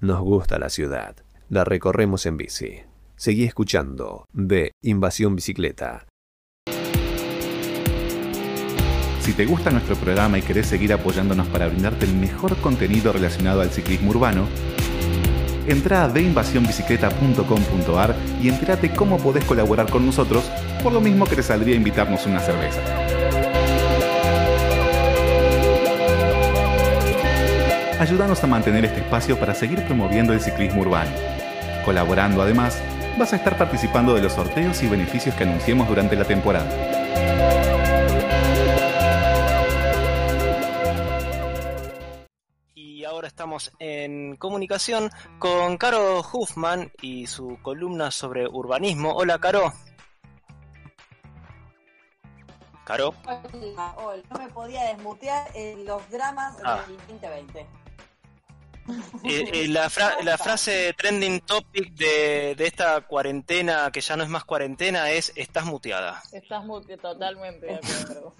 Nos gusta la ciudad. La recorremos en bici. Seguí escuchando de Invasión Bicicleta. Si te gusta nuestro programa y querés seguir apoyándonos para brindarte el mejor contenido relacionado al ciclismo urbano, entra a deinvasionbicicleta.com.ar y entérate cómo podés colaborar con nosotros, por lo mismo que te saldría invitarnos una cerveza. Ayúdanos a mantener este espacio para seguir promoviendo el ciclismo urbano. Colaborando además, vas a estar participando de los sorteos y beneficios que anunciemos durante la temporada. Y ahora estamos en comunicación con Caro Huffman y su columna sobre urbanismo. Hola, Caro. Caro. Hola, hola. No me podía desmutear en los dramas Ah. del 2020. Eh, eh, la, fra- la frase trending topic de, de esta cuarentena, que ya no es más cuarentena, es estás muteada. Estás muy, totalmente de acuerdo.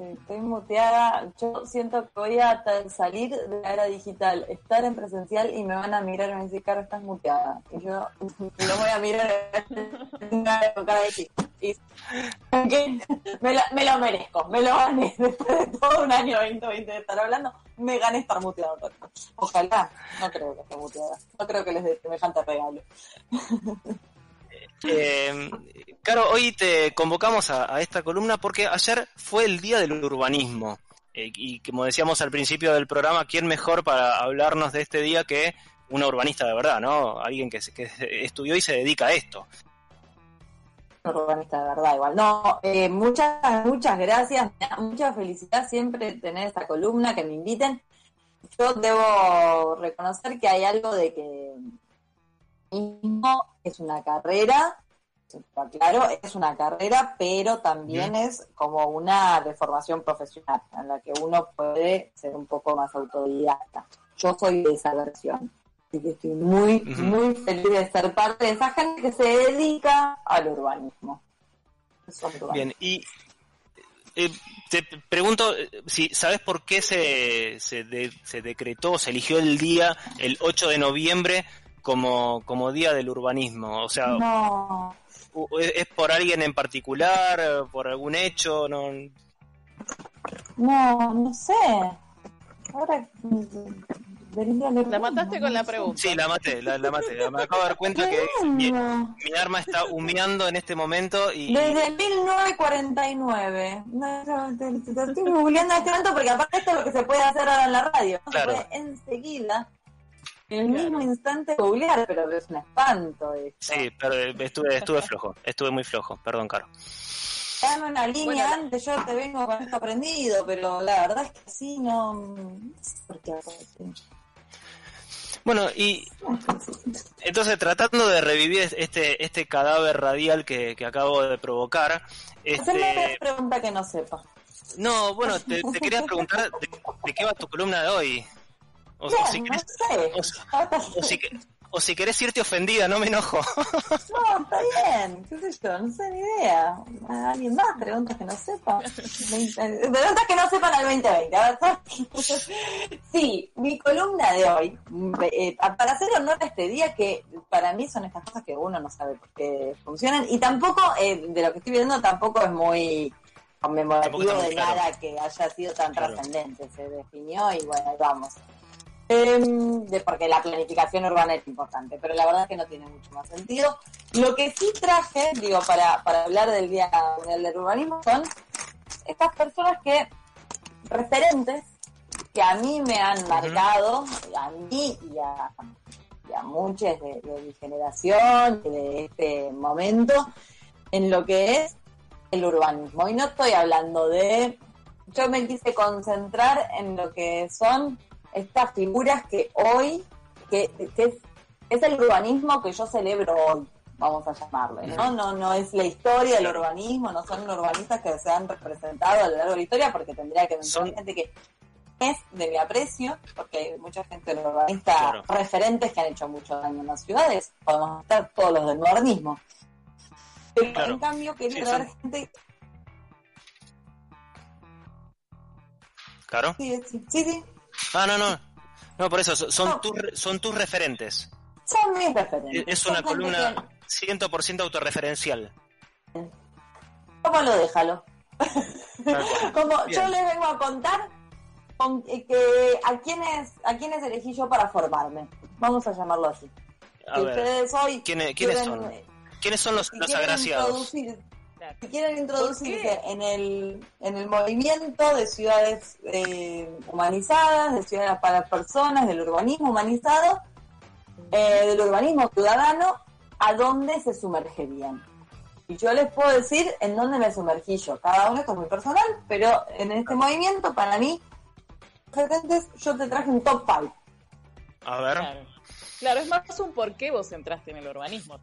Estoy muteada. Yo siento que voy a salir de la era digital, estar en presencial y me van a mirar y me van a decir, Caro, estás muteada. Y yo no voy a mirar sí. Y- que me, la- me lo merezco, me lo gané. Después de todo un año 2020 de estar hablando, me gané estar muteada. Ojalá, no creo que esté muteada. No creo que les dé semejante regalo. Eh, Caro, hoy te convocamos a, esta columna porque ayer fue el Día del Urbanismo. Eh, y como decíamos al principio del programa, ¿quién mejor para hablarnos de este día que una urbanista de verdad, ¿no? Alguien que, que estudió y se dedica a esto. urbanista de verdad igual. No, eh, muchas, muchas gracias, mucha felicidad siempre tener esta columna, que me inviten. Yo debo reconocer que hay algo de que mismo es una carrera, está claro, es una carrera, pero también es como una de formación profesional, en la que uno puede ser un poco más autodidacta. Yo soy de esa versión. Así que estoy muy, muy feliz de ser parte de esa gente que se dedica al urbanismo. Bien, y eh, te pregunto eh, si sabes por qué se, se, de- se decretó, se eligió el día, el 8 de noviembre, como, como Día del Urbanismo. O sea, No, ¿es es por alguien en particular, por algún hecho? No, no, no sé. Ahora La mataste con la pregunta. Sí, la maté, la, la maté. Me acabo de dar cuenta que mi, mi arma está humeando en este momento y... Desde 1949. No, no, te, te- te estoy googleando este momento porque aparte esto es lo que se puede hacer ahora en la radio. ¿no? Claro. Se puede enseguida, en el mismo instante googlear, pero es un espanto esto. Sí, pero estuve, estuve flojo, estuve muy flojo, perdón, Caro. Dame una línea Bueno, antes, yo te vengo con esto aprendido, pero la verdad es que así no... no sé por qué. Bueno, y entonces tratando de revivir este, este cadáver radial que, que acabo de provocar, Haceme una este... pregunta que no sepa. No, bueno, te, te quería preguntar de, de qué va tu columna de hoy. O, si no querés, sé. o, si- o si que- o si querés irte ofendida, no me enojo. No, está bien, qué sé yo, no sé ni idea. ¿A ¿Alguien más? Preguntas que no sepa. Preguntas que no sepan al 2020. A ver, sí, mi columna de hoy, eh, para hacer honor a este día, que para mí son estas cosas que uno no sabe por qué funcionan, y tampoco, eh, de lo que estoy viendo, tampoco es muy conmemorativo de claro. nada que haya sido tan Claro. trascendente. Se definió y bueno, ahí vamos. Em, porque la planificación urbana es importante, pero la verdad es que no tiene mucho más sentido. Lo que sí traje, digo, para, para hablar del Día Mundial del Urbanismo son estas personas que, referentes, que a mí me han marcado, a mí y a, y a muchos de, de mi generación, de este momento, en lo que es el urbanismo. Y no estoy hablando de... Yo me quise concentrar en lo que son estas figuras que hoy, que, que es, es el urbanismo que yo celebro hoy, vamos a llamarle, ¿no? No, no es la historia del urbanismo, no son urbanistas que se han representado a lo largo de la historia, porque tendría que Son- gente que es de mi aprecio, porque hay mucha gente urbanista, Claro. referentes que han hecho mucho daño en las ciudades, podemos estar todos los del modernismo. Pero Claro. en cambio quería Sí, traer son- gente... Sí, sí, sí. Ah, no, no. No, por eso, son, No. tus son tus referentes. Son mis referentes. Es una columna que- 100% autorreferencial. ¿Cómo lo déjalo? Como Bien. yo les vengo a contar con- eh, que a quiénes a quiénes elegí yo para formarme. Vamos a llamarlo así. A Que ver, ustedes hoy ¿quiénes, quiénes quieren- son? ¿Quiénes son los, los agraciados? introducir- Claro. si quieren introducirse en el, en el movimiento de ciudades eh, humanizadas, de ciudades para personas, del urbanismo humanizado, eh, del urbanismo ciudadano, ¿a dónde se sumergerían? Y yo les puedo decir en dónde me sumergí yo. Cada uno esto es muy personal, pero en este movimiento, para mí, yo te traje un top 5. A ver. Claro. Claro, es más un por qué vos entraste en el urbanismo.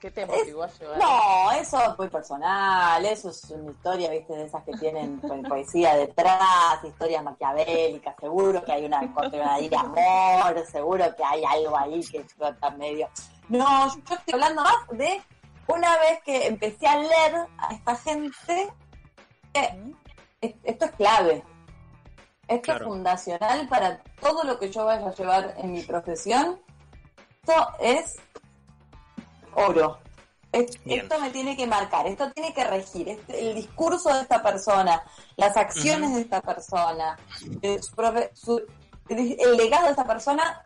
¿Qué te motivó a llevar? No, eso es muy personal, eso es una historia, viste, de esas que tienen po- poesía detrás, historias maquiavélicas, seguro que hay una una de amor, seguro que hay algo ahí que explota medio. No, yo estoy hablando más de una vez que empecé a leer a esta gente, esto es clave. Esto Claro. es fundacional para todo lo que yo vaya a llevar en mi profesión. Esto es oro. Es- esto me tiene que marcar, esto tiene que regir. Este- el discurso de esta persona, las acciones de esta persona, eh, su profe- su- el, legado de esta persona,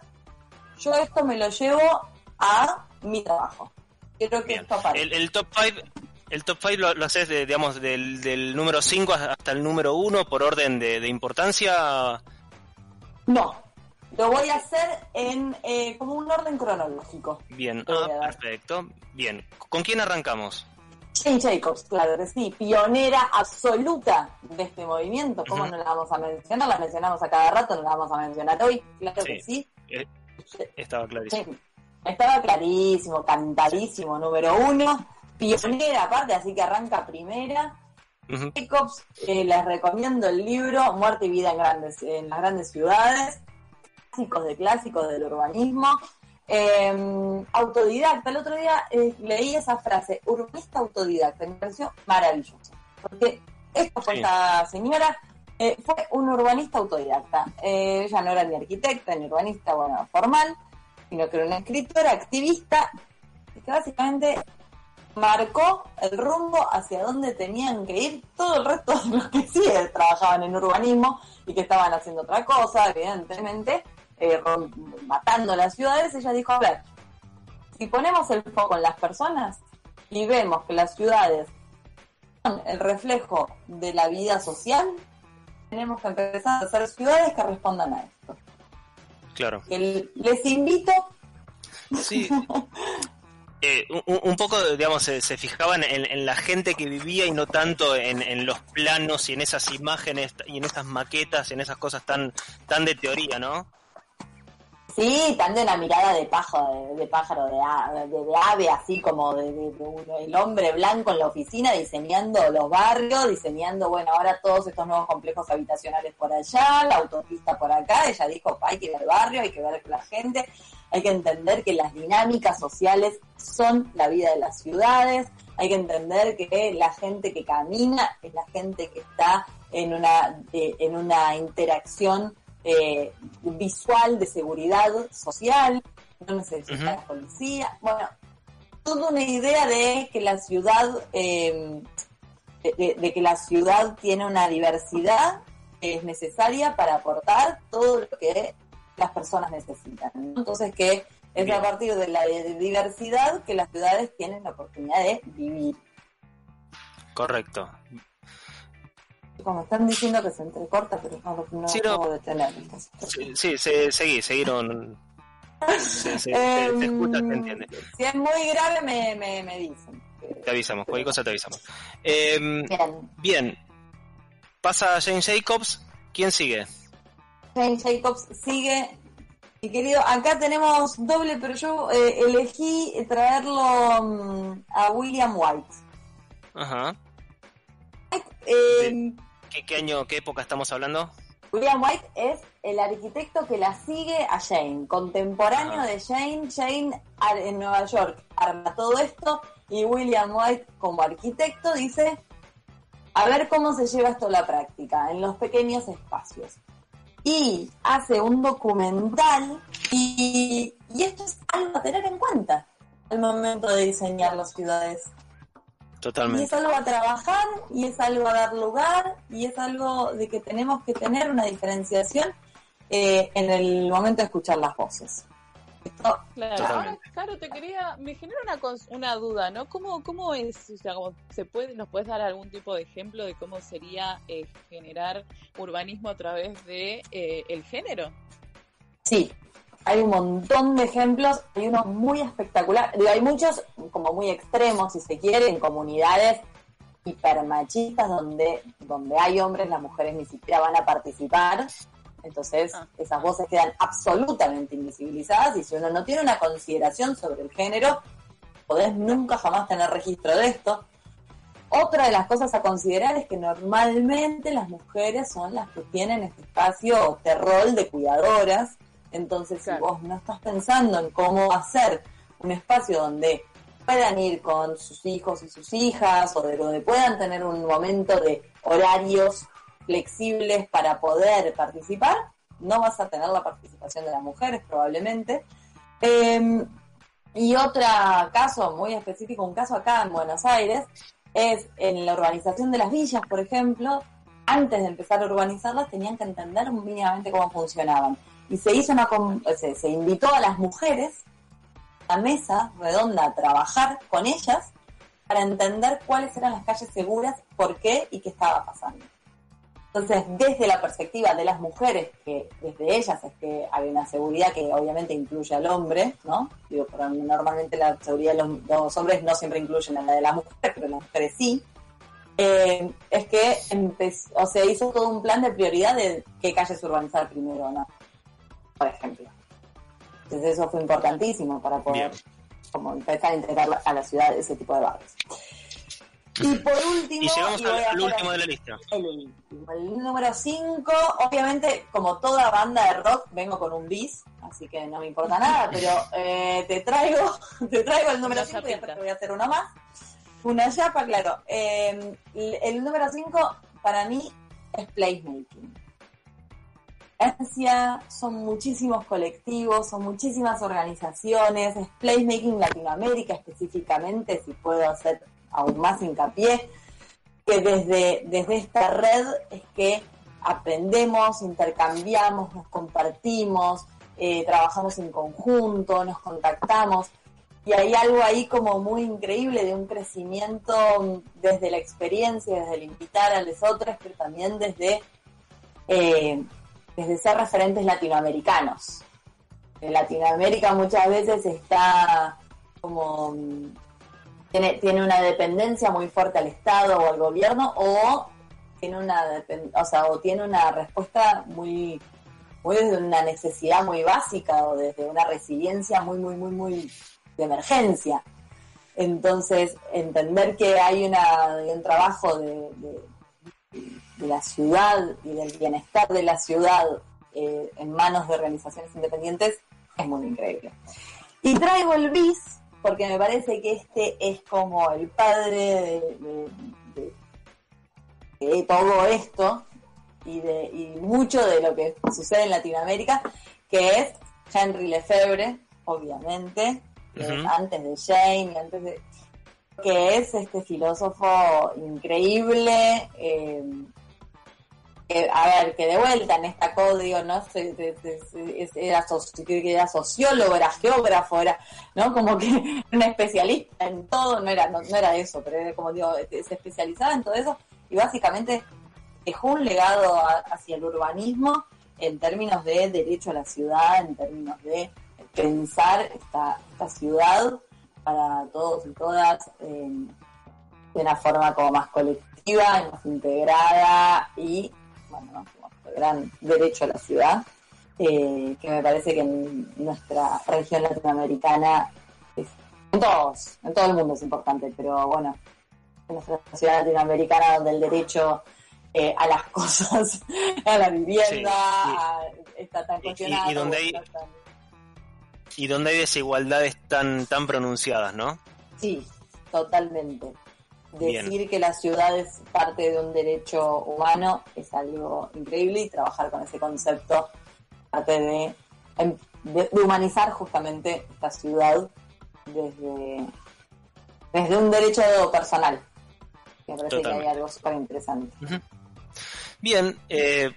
yo esto me lo llevo a mi trabajo. Quiero que Bien. esto aparezca. El, el top 5 el top 5 lo, lo haces de, digamos, del, del número 5 hasta el número 1 por orden de, de importancia. No, lo voy a hacer en eh, como un orden cronológico. Bien, ah, perfecto. Bien, ¿con quién arrancamos? Jane Jacobs, claro que sí, pionera absoluta de este movimiento. ¿Cómo no la vamos a mencionar? La mencionamos a cada rato, no la vamos a mencionar hoy. Claro que sí. Eh, estaba clarísimo. Sí. Estaba clarísimo, cantadísimo, número uno. Pionera aparte, así que arranca primera. Jacobs, eh, les recomiendo el libro Muerte y Vida en, grandes, en las grandes ciudades, clásicos de clásicos del urbanismo. Eh, autodidacta, el otro día eh, leí esa frase, urbanista autodidacta, me pareció maravilloso, porque esta fue Sí. esta señora, eh, fue un urbanista autodidacta, Eh, ella no era ni arquitecta ni urbanista, bueno, formal, sino que era una escritora, activista, y que básicamente marcó el rumbo hacia donde tenían que ir todo el resto de los que sí trabajaban en urbanismo y que estaban haciendo otra cosa, evidentemente, eh, matando las ciudades, ella dijo, a ver, si ponemos el foco en las personas y vemos que las ciudades son el reflejo de la vida social, tenemos que empezar a hacer ciudades que respondan a esto. Claro. Que les invito Sí. Eh, un, un poco, digamos, se, se fijaban en, en la gente que vivía y no tanto en, en los planos y en esas imágenes y en esas maquetas y en esas cosas tan, tan de teoría, ¿no? Sí, tan de una mirada de pájaro, de, pájaro, de, ave, así como de, el hombre blanco en la oficina diseñando los barrios, diseñando, bueno, ahora todos estos nuevos complejos habitacionales por allá, la autopista por acá. Ella dijo, "Pa, hay que ir al barrio, hay que ver la gente, hay que entender que las dinámicas sociales son la vida de las ciudades, hay que entender que la gente que camina es la gente que está en una, eh, en una interacción eh, visual de seguridad social, no necesita la policía, bueno, toda una idea de que la ciudad, eh, de, que la ciudad tiene una diversidad que es necesaria para aportar todo lo que las personas necesitan. Entonces que es Bien. a partir de la diversidad que las ciudades tienen la oportunidad de vivir. Correcto. Como están diciendo que se entrecorta, pero no lo no, Sí, no. puedo detener. Sí, sí se, seguí, seguieron. Se, se- se- Em, se escucha, se entiende. Si es muy grave, me, me, me dicen. Te avisamos, cualquier cosa te avisamos. Em, Bien. bien, pasa Jane Jacobs. ¿Quién sigue? Jane Jacobs sigue. Mi querido, acá tenemos doble, pero yo eh, elegí traerlo mm, a William White. Ajá. Eh, ¿Qué, qué año, qué época estamos hablando? William White es el arquitecto que la sigue a Jane, contemporáneo de Jane. Jane en Nueva York arma todo esto y William White como arquitecto dice, a ver cómo se lleva esto a la práctica, en los pequeños espacios. y hace un documental y, y esto es algo a tener en cuenta al momento de diseñar las ciudades. Y Totalmente. es algo a trabajar y es algo a dar lugar y es algo de que tenemos que tener una diferenciación eh, en el momento de escuchar las voces. Esto, Claro, Totalmente. ahora, claro, te quería, me genera una, una duda, ¿no? ¿Cómo, cómo es, o sea, cómo se puede, nos puedes dar algún tipo de ejemplo de cómo sería eh, generar urbanismo a través de eh, el género? sí, hay un montón de ejemplos, hay uno muy espectacular, digo, hay muchos como muy extremos, si se quiere, en comunidades hipermachistas donde, donde hay hombres, las mujeres ni siquiera van a participar. Entonces, Ah. esas voces quedan absolutamente invisibilizadas y si uno no tiene una consideración sobre el género, podés nunca jamás tener registro de esto. Otra de las cosas a considerar es que normalmente las mujeres son las que tienen este espacio, este rol de cuidadoras. Entonces, Claro. si vos no estás pensando en cómo hacer un espacio donde puedan ir con sus hijos y sus hijas o de donde puedan tener un momento de horarios flexibles para poder participar, no vas a tener la participación de las mujeres probablemente. Eh, y otro caso muy específico, un caso acá en Buenos Aires, es en la urbanización de las villas, por ejemplo, antes de empezar a urbanizarlas tenían que entender mínimamente cómo funcionaban. Y se hizo una se, se invitó a las mujeres a mesa redonda a trabajar con ellas para entender cuáles eran las calles seguras, por qué y qué estaba pasando. Entonces, desde la perspectiva de las mujeres, que desde ellas es que hay una seguridad que obviamente incluye al hombre, ¿no? Digo, pero normalmente la seguridad de los, hombres no siempre incluyen a la de las mujeres, pero las mujeres sí. Eh, es que empezó, o sea, hizo todo un plan de prioridad de qué calles urbanizar primero no, por ejemplo. Entonces eso fue importantísimo para poder Bien. como empezar a integrar a la ciudad ese tipo de barrios. Y por último, Y llegamos y al, último de la lista. el último, el número 5, obviamente, como toda banda de rock, vengo con un bis, así que no me importa nada, pero eh, te traigo te traigo el número Una 5 y después te voy a hacer uno más. Una chapa, claro. Eh, el, el número 5 para mí es placemaking. Asia son muchísimos colectivos, son muchísimas organizaciones, es placemaking Latinoamérica específicamente, si puedo hacer aún más hincapié, que desde, desde esta red es que aprendemos, intercambiamos, nos compartimos, eh, trabajamos en conjunto, nos contactamos. Y hay algo ahí como muy increíble de un crecimiento desde la experiencia, desde el invitar a los otros, pero también desde, eh, desde ser referentes latinoamericanos. En Latinoamérica muchas veces está como mm, tiene, tiene una dependencia muy fuerte al Estado o al gobierno o tiene una o sea, o tiene una respuesta muy muy desde una necesidad muy básica o desde una resiliencia muy muy muy muy de emergencia entonces entender que hay una un trabajo de- de la ciudad y del bienestar de la ciudad eh, en manos de organizaciones independientes es muy increíble. Y traigo el BIS porque me parece que este es como el padre de, de- de- de todo esto y, de, y mucho de lo que sucede en Latinoamérica, que es Henry Lefebvre, obviamente, antes de Jane, y antes de que es este filósofo increíble, eh, que, a ver, que de vuelta en esta código, ¿no? Se- se- se- era, era sociólogo, era geógrafo, era, ¿no? Como que era un especialista en todo, no era, no, no era eso, pero era como digo, se especializaba en todo eso y básicamente dejó un legado a- hacia el urbanismo en términos de derecho a la ciudad, en términos de pensar esta, esta ciudad para todos y todas eh, de una forma como más colectiva más integrada y bueno, ¿no? como el gran derecho a la ciudad, eh, que me parece que en nuestra región latinoamericana, es- en todos, en todo el mundo es importante, pero bueno, en nuestra ciudad latinoamericana donde el derecho eh, a las cosas, a la vivienda, Sí, a- está tan y- y- cuestionado. y donde hay- tan- Y donde hay desigualdades tan, tan pronunciadas, ¿no? Sí, totalmente. Decir que la ciudad es parte de un derecho humano es algo increíble y trabajar con ese concepto parte de, em, de, humanizar justamente esta ciudad desde, desde un derecho personal. Me parece que hay algo súper interesante. Bien, eh,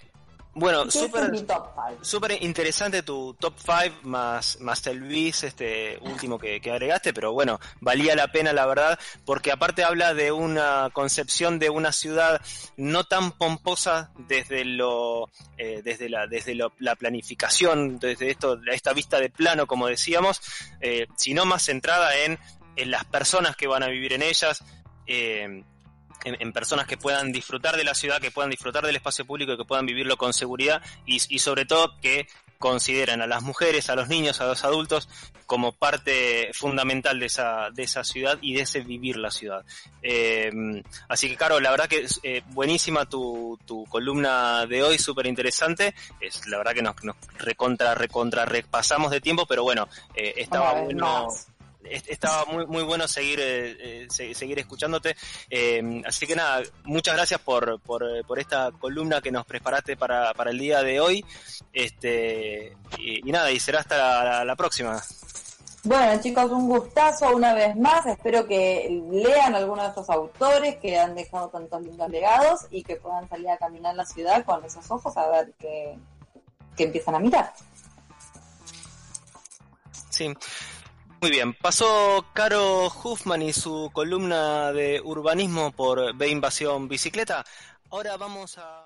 bueno, súper interesante tu top 5 más, más el bis, este último que, agregaste, pero bueno, valía la pena la verdad, porque aparte habla de una concepción de una ciudad no tan pomposa desde lo eh, desde la desde la planificación, desde esto esta vista de plano, como decíamos, eh, sino más centrada en, en las personas que van a vivir en ellas. Eh, en, personas que puedan disfrutar de la ciudad, que puedan disfrutar del espacio público y que puedan vivirlo con seguridad y, sobre todo que consideren a las mujeres, a los niños, a los adultos como parte fundamental de esa, de esa ciudad y de ese vivir la ciudad. Eh, así que, Caro, la verdad que es eh, buenísima tu, tu, columna de hoy, súper interesante. Es, la verdad que nos, nos recontra, recontra repasamos de tiempo, pero bueno, eh, estaba bueno estaba muy muy bueno seguir eh, eh, seguir escuchándote. Eh, así que nada muchas gracias por, por, por esta columna que nos preparaste para, para el día de hoy. Este y, nada y será hasta la, próxima. Bueno chicos un gustazo una vez más. Espero que lean algunos de estos autores que han dejado tantos lindos legados y que puedan salir a caminar la ciudad con esos ojos a ver qué, qué empiezan a mirar. Sí, muy bien, pasó Caro Huffman y su columna de urbanismo por B Invasión Bicicleta. Ahora vamos a...